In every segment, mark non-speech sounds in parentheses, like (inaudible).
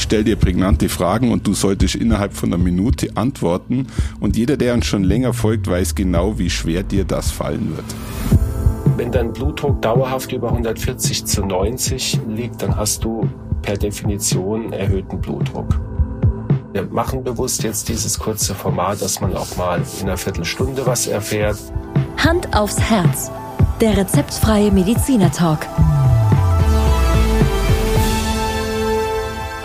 Ich stelle dir prägnante Fragen und du solltest innerhalb von einer Minute antworten. Und jeder, der uns schon länger folgt, weiß genau, wie schwer dir das fallen wird. Wenn dein Blutdruck dauerhaft über 140 zu 90 liegt, dann hast du per Definition erhöhten Blutdruck. Wir machen bewusst jetzt dieses kurze Format, dass man auch mal in einer Viertelstunde was erfährt. Hand aufs Herz. Der rezeptfreie Mediziner Talk.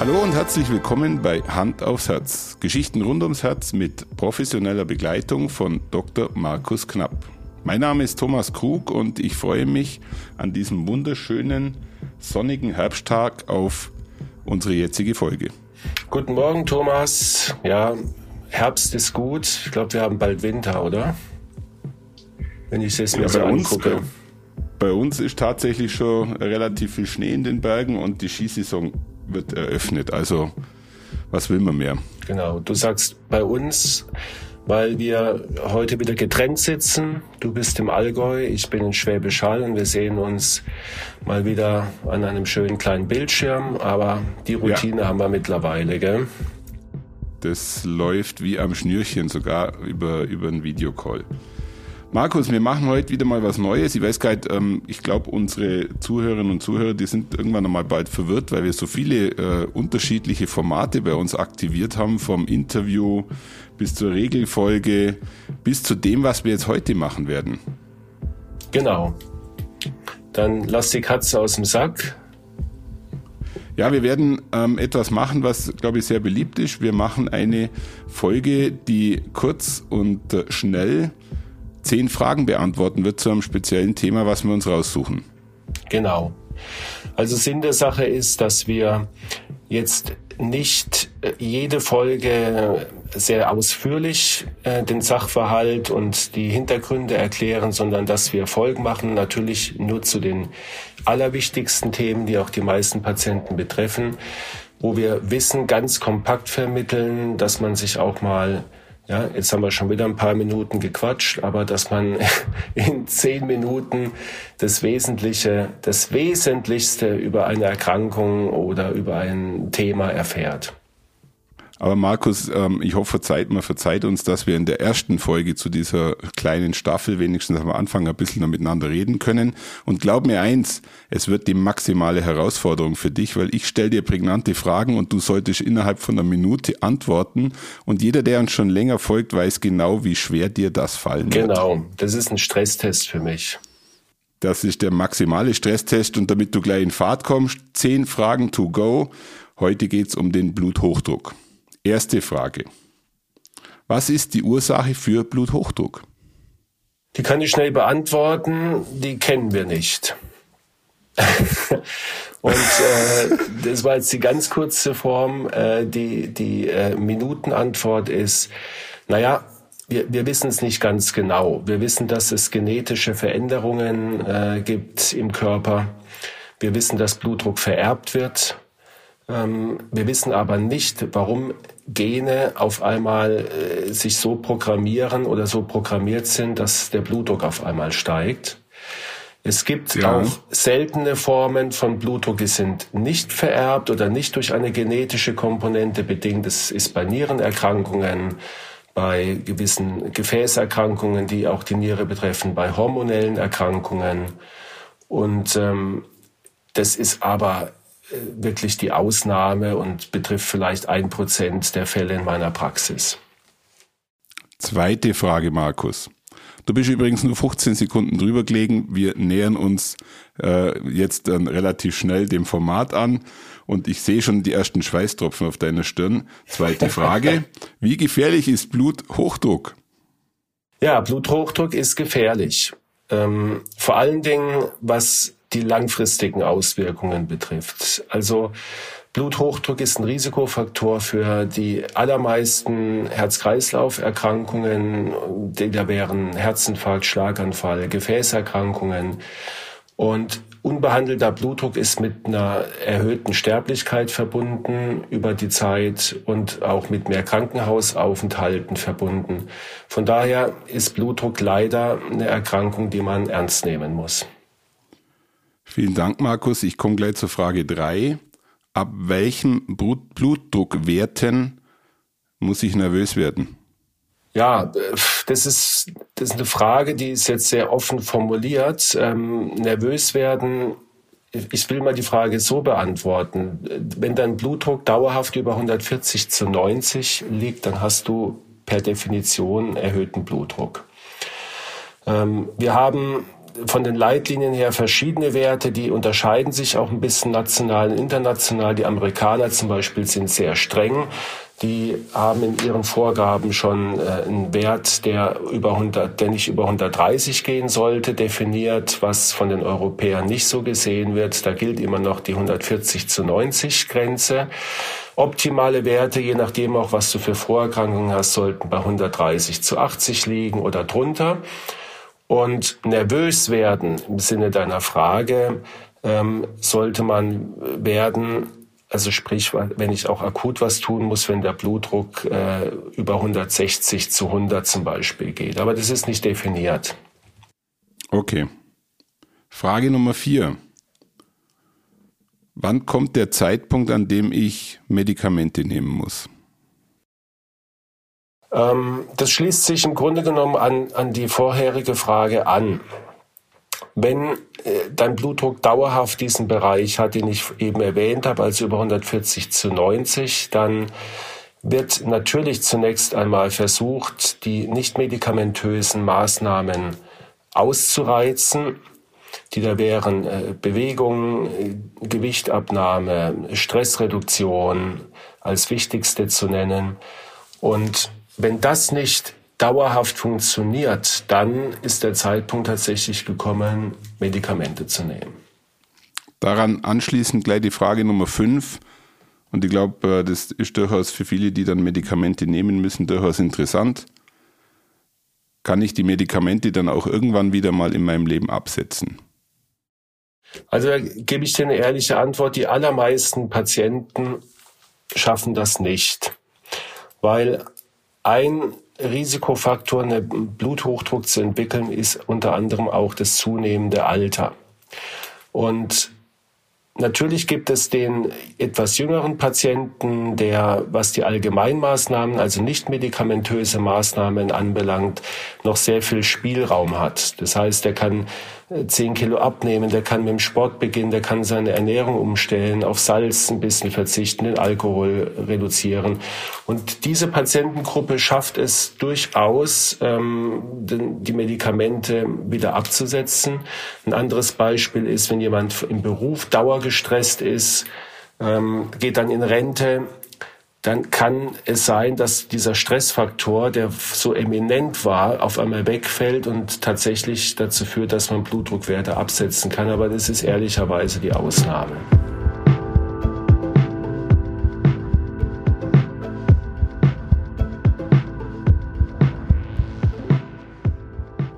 Hallo und herzlich willkommen bei Hand aufs Herz. Geschichten rund ums Herz mit professioneller Begleitung von Dr. Markus Knapp. Mein Name ist Thomas Krug und ich freue mich an diesem wunderschönen sonnigen Herbsttag auf unsere jetzige Folge. Guten Morgen, Thomas. Ja, Herbst ist gut. Ich glaube, wir haben bald Winter, oder? Wenn ich es mir ja, so angucke. Uns, bei uns ist tatsächlich schon relativ viel Schnee in den Bergen und die Skisaison wird eröffnet. Also was will man mehr? Genau, du sagst bei uns, weil wir heute wieder getrennt sitzen. Du bist im Allgäu, ich bin in Schwäbisch Hall und wir sehen uns mal wieder an einem schönen kleinen Bildschirm. Aber die Routine ja. haben wir mittlerweile, gell? Das läuft wie am Schnürchen, sogar über, über einen Videocall. Markus, wir machen heute wieder mal was Neues. Ich weiß gar nicht, ähm, ich glaube, unsere Zuhörerinnen und Zuhörer, die sind irgendwann einmal bald verwirrt, weil wir so viele äh, unterschiedliche Formate bei uns aktiviert haben, vom Interview bis zur Regelfolge, bis zu dem, was wir jetzt heute machen werden. Genau. Dann lass die Katze aus dem Sack. Ja, wir werden ähm, etwas machen, was, glaube ich, sehr beliebt ist. Wir machen eine Folge, die kurz und äh, schnell zehn Fragen beantworten wird zu einem speziellen Thema, was wir uns raussuchen. Genau. Also Sinn der Sache ist, dass wir jetzt nicht äh, jede Folge sehr ausführlich äh, den Sachverhalt und die Hintergründe erklären, sondern dass wir Folgen machen, natürlich nur zu den allerwichtigsten Themen, die auch die meisten Patienten betreffen, wo wir Wissen ganz kompakt vermitteln, dass man sich auch mal ja, jetzt haben wir schon wieder ein paar Minuten gequatscht, aber dass man (laughs) in zehn Minuten das Wesentliche, das Wesentlichste über eine Erkrankung oder über ein Thema erfährt. Aber Markus, ähm, ich hoffe, verzeiht, man verzeiht uns, dass wir in der ersten Folge zu dieser kleinen Staffel wenigstens am Anfang ein bisschen miteinander reden können. Und glaub mir eins, es wird die maximale Herausforderung für dich, weil ich stelle dir prägnante Fragen und du solltest innerhalb von einer Minute antworten. Und jeder, der uns schon länger folgt, weiß genau, wie schwer dir das fallen genau. wird. Genau, das ist ein Stresstest für mich. Das ist der maximale Stresstest und damit du gleich in Fahrt kommst, zehn Fragen to go. Heute geht's um den Bluthochdruck. Erste Frage. Was ist die Ursache für Bluthochdruck? Die kann ich schnell beantworten. Die kennen wir nicht. (laughs) Und äh, das war jetzt die ganz kurze Form. Äh, die die äh, Minutenantwort ist, naja, wir, wir wissen es nicht ganz genau. Wir wissen, dass es genetische Veränderungen äh, gibt im Körper. Wir wissen, dass Blutdruck vererbt wird. Ähm, wir wissen aber nicht, warum Gene auf einmal äh, sich so programmieren oder so programmiert sind, dass der Blutdruck auf einmal steigt. Es gibt ja. auch seltene Formen von Blutdruck, die sind nicht vererbt oder nicht durch eine genetische Komponente bedingt. Das ist bei Nierenerkrankungen, bei gewissen Gefäßerkrankungen, die auch die Niere betreffen, bei hormonellen Erkrankungen. Und ähm, das ist aber wirklich die Ausnahme und betrifft vielleicht ein Prozent der Fälle in meiner Praxis. Zweite Frage, Markus. Du bist übrigens nur 15 Sekunden drüber gelegen. Wir nähern uns äh, jetzt dann relativ schnell dem Format an und ich sehe schon die ersten Schweißtropfen auf deiner Stirn. Zweite Frage. (laughs) Wie gefährlich ist Bluthochdruck? Ja, Bluthochdruck ist gefährlich. Ähm, vor allen Dingen, was die langfristigen Auswirkungen betrifft. Also Bluthochdruck ist ein Risikofaktor für die allermeisten Herz-Kreislauf-Erkrankungen. Da wären Herzinfarkt, Schlaganfall, Gefäßerkrankungen. Und unbehandelter Blutdruck ist mit einer erhöhten Sterblichkeit verbunden über die Zeit und auch mit mehr Krankenhausaufenthalten verbunden. Von daher ist Blutdruck leider eine Erkrankung, die man ernst nehmen muss. Vielen Dank, Markus. Ich komme gleich zur Frage drei. ab welchem Blutdruckwerten muss ich nervös werden? Ja, das ist, das ist eine Frage, die ist jetzt sehr offen formuliert. Ähm, nervös werden, ich will mal die Frage so beantworten. Wenn dein Blutdruck dauerhaft über 140 zu 90 liegt, dann hast du per Definition erhöhten Blutdruck. Ähm, wir haben von den Leitlinien her verschiedene Werte, die unterscheiden sich auch ein bisschen national und international. Die Amerikaner zum Beispiel sind sehr streng. Die haben in ihren Vorgaben schon äh, einen Wert, der über 100, der nicht über 130 gehen sollte, definiert, was von den Europäern nicht so gesehen wird. Da gilt immer noch die 140 zu 90 Grenze. Optimale Werte, je nachdem auch, was du für Vorerkrankungen hast, sollten bei 130 zu 80 liegen oder drunter. Und nervös werden im Sinne deiner Frage ähm, sollte man werden, also sprich, wenn ich auch akut was tun muss, wenn der Blutdruck äh, über 160 zu 100 zum Beispiel geht. Aber das ist nicht definiert. Okay. Frage Nummer vier. Wann kommt der Zeitpunkt, an dem ich Medikamente nehmen muss? Ähm, das schließt sich im Grunde genommen an, an die vorherige Frage an. Wenn äh, dein Blutdruck dauerhaft diesen Bereich hat, den ich eben erwähnt habe, also über 140 zu 90, dann wird natürlich zunächst einmal versucht, die nicht medikamentösen Maßnahmen auszureizen, die da wären äh, Bewegung, äh, Gewichtabnahme, Stressreduktion als wichtigste zu nennen. Und wenn das nicht dauerhaft funktioniert, dann ist der Zeitpunkt tatsächlich gekommen, Medikamente zu nehmen. Daran anschließend gleich die Frage Nummer 5. Und ich glaube, äh, das ist durchaus für viele, die dann Medikamente nehmen müssen, durchaus interessant. Kann ich die Medikamente dann auch irgendwann wieder mal in meinem Leben absetzen? Also da gebe ich dir eine ehrliche Antwort. Die allermeisten Patienten schaffen das nicht, weil ein Risikofaktor, einen Bluthochdruck zu entwickeln, ist unter anderem auch das zunehmende Alter. Und Natürlich gibt es den etwas jüngeren Patienten, der, was die Allgemeinmaßnahmen, also nicht medikamentöse Maßnahmen anbelangt, noch sehr viel Spielraum hat. Das heißt, der kann 10 Kilo abnehmen, der kann mit dem Sport beginnen, der kann seine Ernährung umstellen, auf Salz ein bisschen verzichten, den Alkohol reduzieren. Und diese Patientengruppe schafft es durchaus, ähm, die Medikamente wieder abzusetzen. Ein anderes Beispiel ist, wenn jemand im Beruf dauergestresst ist, ähm, geht dann in Rente, dann kann es sein, dass dieser Stressfaktor, der so eminent war, auf einmal wegfällt und tatsächlich dazu führt, dass man Blutdruckwerte absetzen kann. Aber das ist ehrlicherweise die Ausnahme.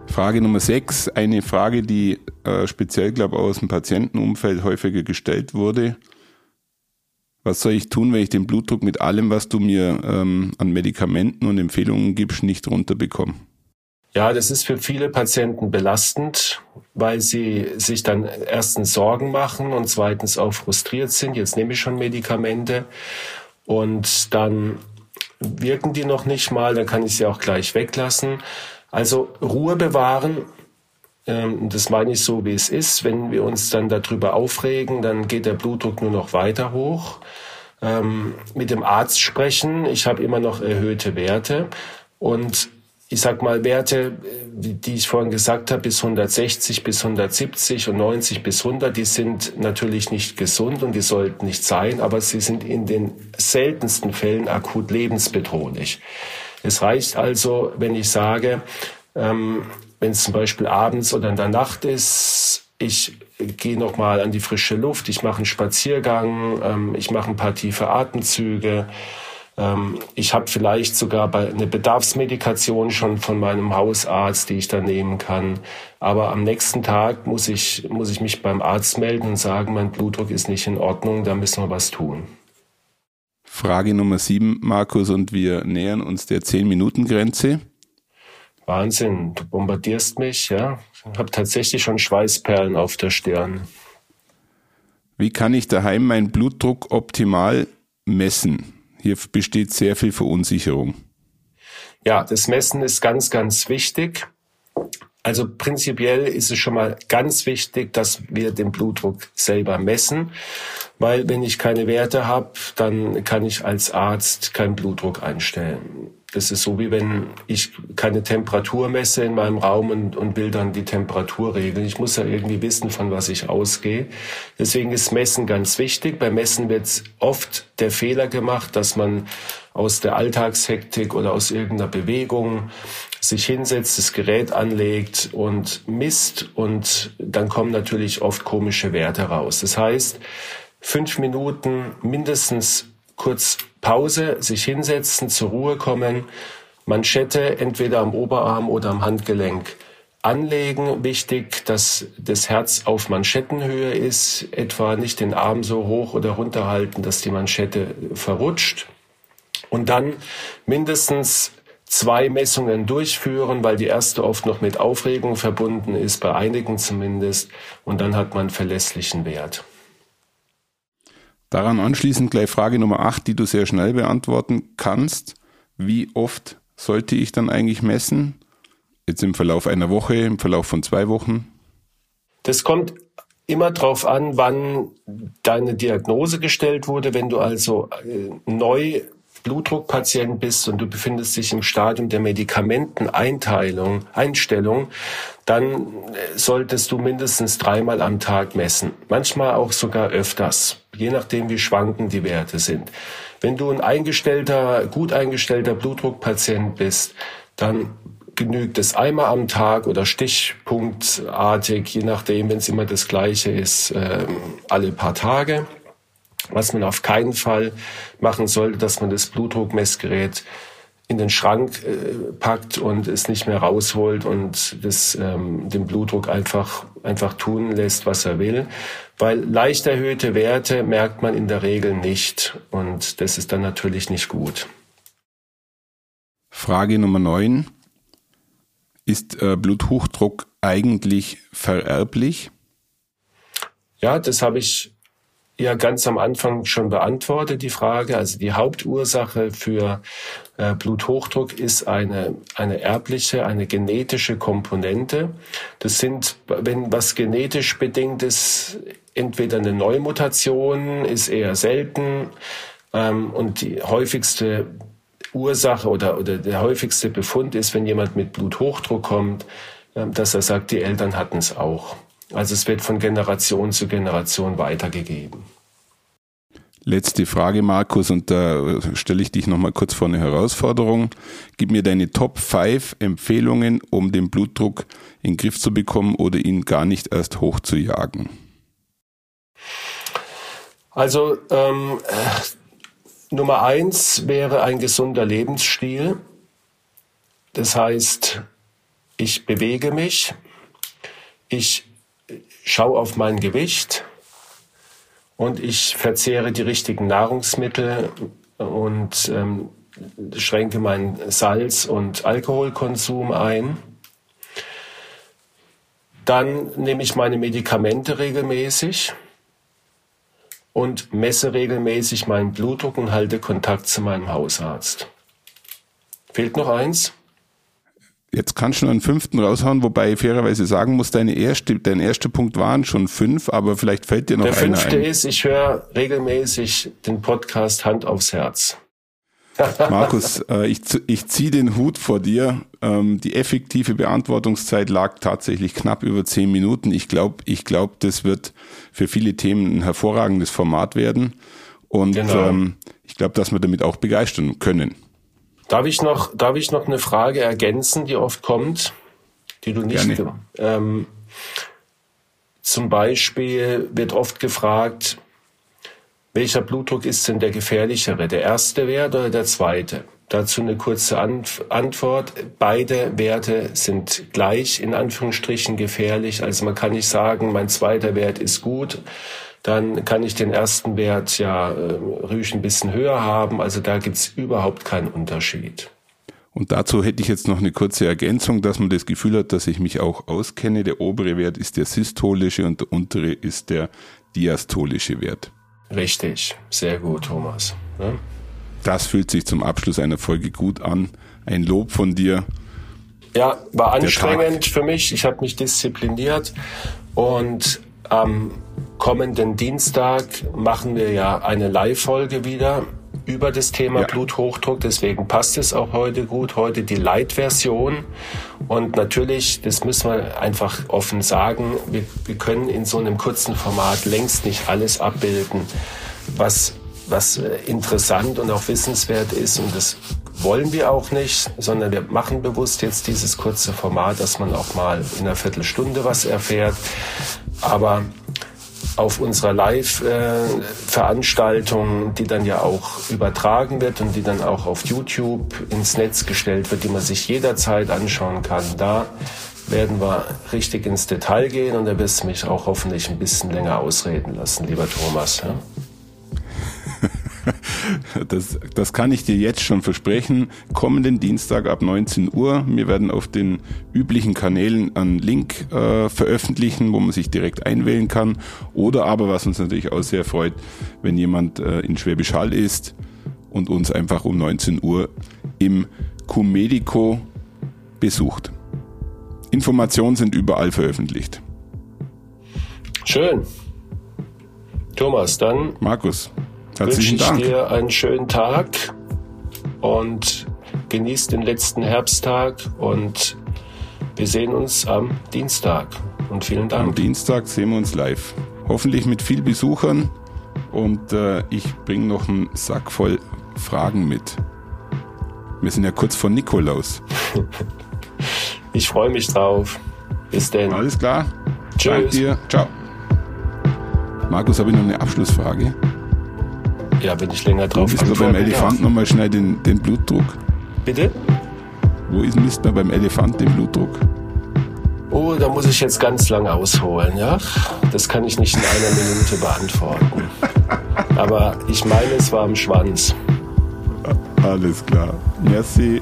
Frage Nummer 6, eine Frage, die äh, speziell, glaube ich, aus dem Patientenumfeld häufiger gestellt wurde was soll ich tun, wenn ich den Blutdruck mit allem, was du mir ähm, an Medikamenten und Empfehlungen gibst, nicht runterbekomme? Ja, das ist für viele Patienten belastend, weil sie sich dann erstens Sorgen machen und zweitens auch frustriert sind. Jetzt nehme ich schon Medikamente und dann wirken die noch nicht mal, dann kann ich sie auch gleich weglassen. Also Ruhe bewahren, das meine ich so, wie es ist. Wenn wir uns dann darüber aufregen, dann geht der Blutdruck nur noch weiter hoch. Ähm, mit dem Arzt sprechen. Ich habe immer noch erhöhte Werte. Und ich sag mal, Werte, die ich vorhin gesagt habe, bis 160, bis 170 und 90 bis 100, die sind natürlich nicht gesund und die sollten nicht sein, aber sie sind in den seltensten Fällen akut lebensbedrohlich. Es reicht also, wenn ich sage, ähm, wenn es zum Beispiel abends oder in der Nacht ist, ich gehe noch mal an die frische Luft, ich mache einen Spaziergang, ähm, ich mache ein paar tiefe Atemzüge. Ähm, ich habe vielleicht sogar eine Bedarfsmedikation schon von meinem Hausarzt, die ich da nehmen kann. Aber am nächsten Tag muss ich, muss ich mich beim Arzt melden und sagen, mein Blutdruck ist nicht in Ordnung, da müssen wir was tun. Frage Nummer sieben, Markus, und wir nähern uns der 10-Minuten-Grenze. Wahnsinn, du bombardierst mich, ja. Ich habe tatsächlich schon Schweißperlen auf der Stirn. Wie kann ich daheim meinen Blutdruck optimal messen? Hier besteht sehr viel Verunsicherung. Ja, das Messen ist ganz, ganz wichtig. Also prinzipiell ist es schon mal ganz wichtig, dass wir den Blutdruck selber messen, weil wenn ich keine Werte habe, dann kann ich als Arzt keinen Blutdruck einstellen. Das ist so wie wenn ich keine Temperatur messe in meinem Raum und, und will dann die Temperatur regeln. Ich muss ja irgendwie wissen, von was ich ausgehe. Deswegen ist Messen ganz wichtig. Beim Messen wird oft der Fehler gemacht, dass man aus der Alltagshektik oder aus irgendeiner Bewegung sich hinsetzt, das Gerät anlegt und misst und dann kommen natürlich oft komische Werte raus. Das heißt, fünf Minuten mindestens kurz Pause, sich hinsetzen, zur Ruhe kommen, Manschette entweder am Oberarm oder am Handgelenk anlegen. Wichtig, dass das Herz auf Manschettenhöhe ist, etwa nicht den Arm so hoch oder runter halten, dass die Manschette verrutscht. Und dann mindestens zwei Messungen durchführen, weil die erste oft noch mit Aufregung verbunden ist, bei einigen zumindest. Und dann hat man verlässlichen Wert. Daran anschließend gleich Frage Nummer 8, die du sehr schnell beantworten kannst. Wie oft sollte ich dann eigentlich messen? Jetzt im Verlauf einer Woche, im Verlauf von zwei Wochen? Das kommt immer darauf an, wann deine Diagnose gestellt wurde. Wenn du also äh, neu Blutdruckpatient bist und du befindest dich im Stadium der Medikamenteneinteilung, Einstellung, dann solltest du mindestens dreimal am Tag messen. Manchmal auch sogar öfters, je nachdem wie schwankend die Werte sind. Wenn du ein eingestellter, gut eingestellter Blutdruckpatient bist, dann genügt es einmal am Tag oder stichpunktartig, je nachdem, wenn es immer das gleiche ist, äh, alle paar Tage. Was man auf keinen Fall machen sollte, dass man das Blutdruckmessgerät in den Schrank äh, packt und es nicht mehr rausholt und das, ähm, den Blutdruck einfach, einfach tun lässt, was er will. Weil leicht erhöhte Werte merkt man in der Regel nicht und das ist dann natürlich nicht gut. Frage Nummer 9. Ist äh, Bluthochdruck eigentlich vererblich? Ja, das habe ich ja ganz am Anfang schon beantwortet, die Frage. Also die Hauptursache für äh, Bluthochdruck ist eine, eine erbliche, eine genetische Komponente. Das sind, wenn was genetisch bedingt ist, entweder eine Neumutation, ist eher selten. Ähm, und die häufigste Ursache oder, oder der häufigste Befund ist, wenn jemand mit Bluthochdruck kommt, äh, dass er sagt, die Eltern hatten es auch. Also es wird von Generation zu Generation weitergegeben. Letzte Frage, Markus, und da stelle ich dich nochmal kurz vor eine Herausforderung. Gib mir deine Top 5 Empfehlungen, um den Blutdruck in den Griff zu bekommen oder ihn gar nicht erst hoch zu jagen. Also ähm, Nummer eins wäre ein gesunder Lebensstil. Das heißt, ich bewege mich, ich schaue auf mein Gewicht und ich verzehre die richtigen Nahrungsmittel und ähm, schränke meinen Salz- und Alkoholkonsum ein. Dann nehme ich meine Medikamente regelmäßig und messe regelmäßig meinen Blutdruck und halte Kontakt zu meinem Hausarzt. Fehlt noch eins? Jetzt kannst du noch einen fünften raushauen, wobei ich fairerweise sagen muss, deine erste, dein erster Punkt waren schon fünf, aber vielleicht fällt dir noch Der einer fünfte ein. ist, ich höre regelmäßig den Podcast Hand aufs Herz. (laughs) Markus, äh, ich, ich ziehe den Hut vor dir. Ähm, die effektive Beantwortungszeit lag tatsächlich knapp über zehn Minuten. Ich glaube, ich glaub, das wird für viele Themen ein hervorragendes Format werden. Und Genau. ähm, ich glaube, dass wir damit auch begeistern können. Darf ich noch, darf ich noch eine Frage ergänzen, die oft kommt, die du nicht, Gerne. ähm, zum Beispiel wird oft gefragt, welcher Blutdruck ist denn der gefährlichere, der erste Wert oder der zweite? Dazu eine kurze Antwort. Beide Werte sind gleich in Anführungsstrichen gefährlich. Also man kann nicht sagen, mein zweiter Wert ist gut, dann kann ich den ersten Wert ja äh, ruhig ein bisschen höher haben. Also da gibt's überhaupt keinen Unterschied. Und dazu hätte ich jetzt noch eine kurze Ergänzung, dass man das Gefühl hat, dass ich mich auch auskenne. Der obere Wert ist der systolische und der untere ist der diastolische Wert. Richtig, sehr gut, Thomas. Ja? Das fühlt sich zum Abschluss einer Folge gut an. Ein Lob von dir. Ja, war anstrengend für mich. Ich habe mich diszipliniert und am kommenden Dienstag machen wir ja eine Live-Folge wieder über das Thema ja. Bluthochdruck. Deswegen passt es auch heute gut. Heute die Light-Version. Und natürlich, das müssen wir einfach offen sagen, wir, wir können in so einem kurzen Format längst nicht alles abbilden, was, was äh, interessant und auch wissenswert ist. Und das wollen wir auch nicht, sondern wir machen bewusst jetzt dieses kurze Format, dass man auch mal in einer Viertelstunde was erfährt. Aber auf unserer Live-Veranstaltung, die dann ja auch übertragen wird und die dann auch auf YouTube ins Netz gestellt wird, die man sich jederzeit anschauen kann. Da werden wir richtig ins Detail gehen und da wirst du mich auch hoffentlich ein bisschen länger ausreden lassen, lieber Thomas. Ja? Das, das kann ich dir jetzt schon versprechen. Kommenden Dienstag ab 19 Uhr. Wir werden auf den üblichen Kanälen einen Link äh, veröffentlichen, wo man sich direkt einwählen kann. Oder aber, was uns natürlich auch sehr freut, wenn jemand äh, in Schwäbisch Hall ist und uns einfach um 19 Uhr im Cumedico besucht. Informationen sind überall veröffentlicht. Schön. Thomas, dann. Markus. Herzlichen wünsche ich dir einen schönen Tag und genieß den letzten Herbsttag und wir sehen uns am Dienstag. Und vielen Dank. Am Dienstag sehen wir uns live. Hoffentlich mit viel Besuchern und äh, ich bringe noch einen Sack voll Fragen mit. Wir sind ja kurz vor Nikolaus. (laughs) ich freue mich drauf. Bis denn. Alles klar. Tschüss. Danke dir. Ciao. Markus, habe ich noch eine Abschlussfrage? Ja, wenn ich länger drauf Wo misst man beim Elefant nochmal schnell den, den Blutdruck? Bitte? Wo ist, misst man beim Elefant den Blutdruck? Oh, da muss ich jetzt ganz lang ausholen, ja? Das kann ich nicht in einer Minute beantworten. Aber ich meine, es war am Schwanz. Alles klar. Merci.